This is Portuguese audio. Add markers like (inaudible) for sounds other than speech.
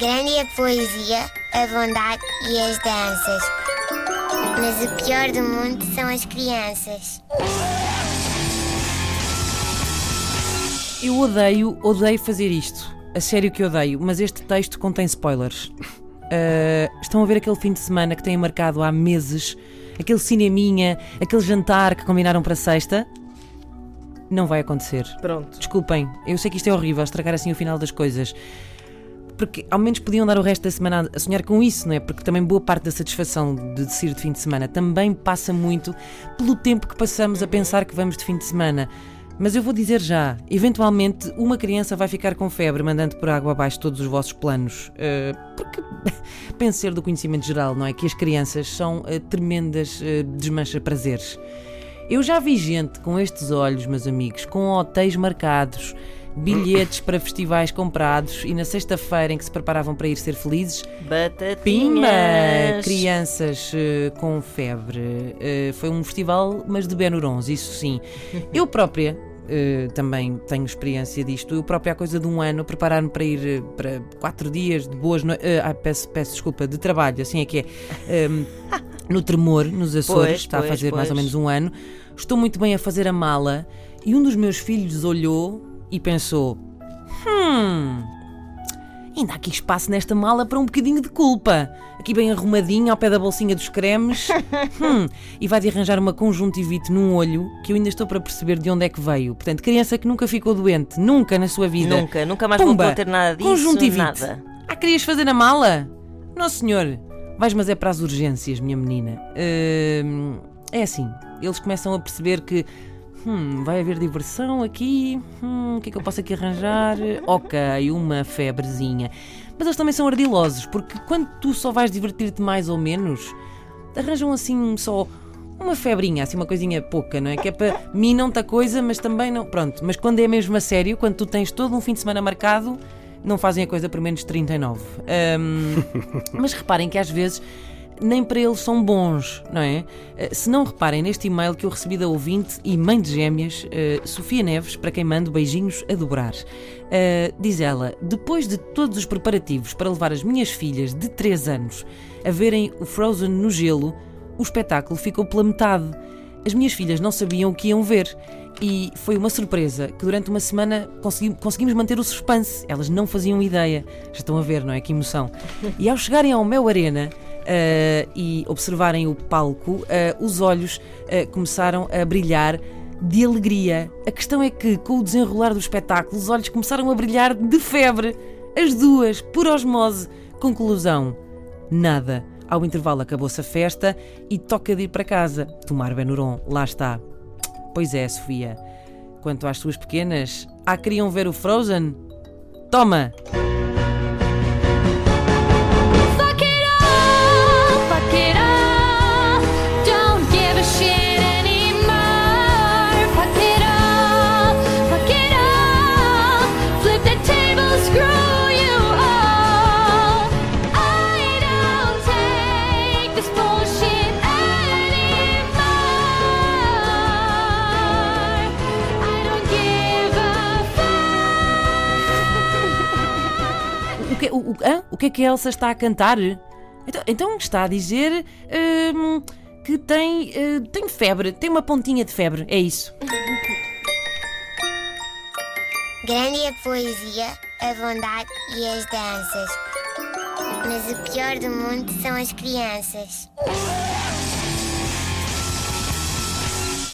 Grande é a poesia, a bondade e as danças. Mas o pior do mundo são as crianças. Eu odeio, odeio fazer isto. A sério que odeio, mas este texto contém spoilers. Uh, (laughs) estão a ver aquele fim de semana que têm marcado há meses, aquele cineminha, aquele jantar que combinaram para sexta? Não vai acontecer. Pronto. Desculpem, eu sei que isto é horrível, estragar assim o final das coisas. Porque ao menos podiam dar o resto da semana a sonhar com isso, não é? Porque também boa parte da satisfação de decidir de fim de semana também passa muito pelo tempo que passamos a pensar que vamos de fim de semana. Mas eu vou dizer já, eventualmente uma criança vai ficar com febre mandando por água abaixo todos os vossos planos. Uh, porque (laughs) penso do conhecimento geral, não é? Que as crianças são uh, tremendas uh, desmancha-prazeres. Eu já vi gente com estes olhos, meus amigos, com hotéis marcados, bilhetes para festivais comprados e na sexta-feira em que se preparavam para ir ser felizes, Batatinhas. pimba! Crianças uh, com febre. Uh, foi um festival, mas de Benurons, isso sim. (laughs) Eu própria. Uh, também tenho experiência disto. Eu própria, há coisa de um ano, preparar-me para ir para quatro dias de boas noites. ah, peço, peço desculpa, de trabalho, assim é que é. Um, (laughs) no Tremor, nos Açores, Pois, está a pois, fazer mais ou pois. menos um ano. Estou muito bem a fazer a mala e um dos meus filhos olhou e pensou: Hum, ainda há aqui espaço nesta mala para um bocadinho de culpa. Aqui bem arrumadinho ao pé da bolsinha dos cremes. (laughs) Hum, e vai de arranjar uma conjuntivite num olho que eu ainda estou para perceber de onde é que veio. Portanto, criança que nunca ficou doente, nunca na sua vida. Nunca, nunca mais Pumba, a ter nada disso. Conjuntivite. Nada. Ah, querias fazer na mala? Não, senhor. Vais, mas é para as urgências, minha menina. Hum, é assim, eles começam a perceber que hum, vai haver diversão aqui. Hum, o que é que eu posso aqui arranjar? Ok, uma febrezinha. Mas eles também são ardilosos, porque quando tu só vais divertir-te mais ou menos, arranjam assim só uma febrinha, assim uma coisinha pouca, não é? Que é para mim não tá coisa, mas também não. Pronto, mas quando é mesmo a sério, quando tu tens todo um fim de semana marcado, não fazem a coisa por menos de 39. Ahm, (laughs) mas reparem que às vezes nem para eles são bons, não é? Eh, Se não reparem neste e-mail que eu recebi da ouvinte e mãe de gêmeas, eh, Sofia Neves, para quem mando beijinhos a dobrar. Eh, diz ela: depois de todos os preparativos para levar as minhas filhas de 3 anos a verem o Frozen no gelo, o espetáculo ficou pela metade. As minhas filhas não sabiam o que iam ver e foi uma surpresa que durante uma semana consegui- conseguimos manter o suspense. Elas não faziam ideia. Já estão a ver, não é? Que emoção. E ao chegarem ao Mel Arena ah, e observarem o palco, ah, os olhos ah, começaram a brilhar de alegria. A questão é que, com o desenrolar do espetáculo, os olhos começaram a brilhar de febre. As duas, por osmose. Conclusão: nada. Ao intervalo acabou-se a festa e toca de ir para casa. Tomar Benuron, lá está. Pois é, Sofia. Quanto às suas pequenas, ah, queriam ver o Frozen? Toma! O que, o, hã? o que é que a Elsa está a cantar? Então, então está a dizer hum, que tem, eh, tem febre, tem uma pontinha de febre, é isso. Grande é a poesia, a bondade e as danças. Mas o pior do mundo são as crianças.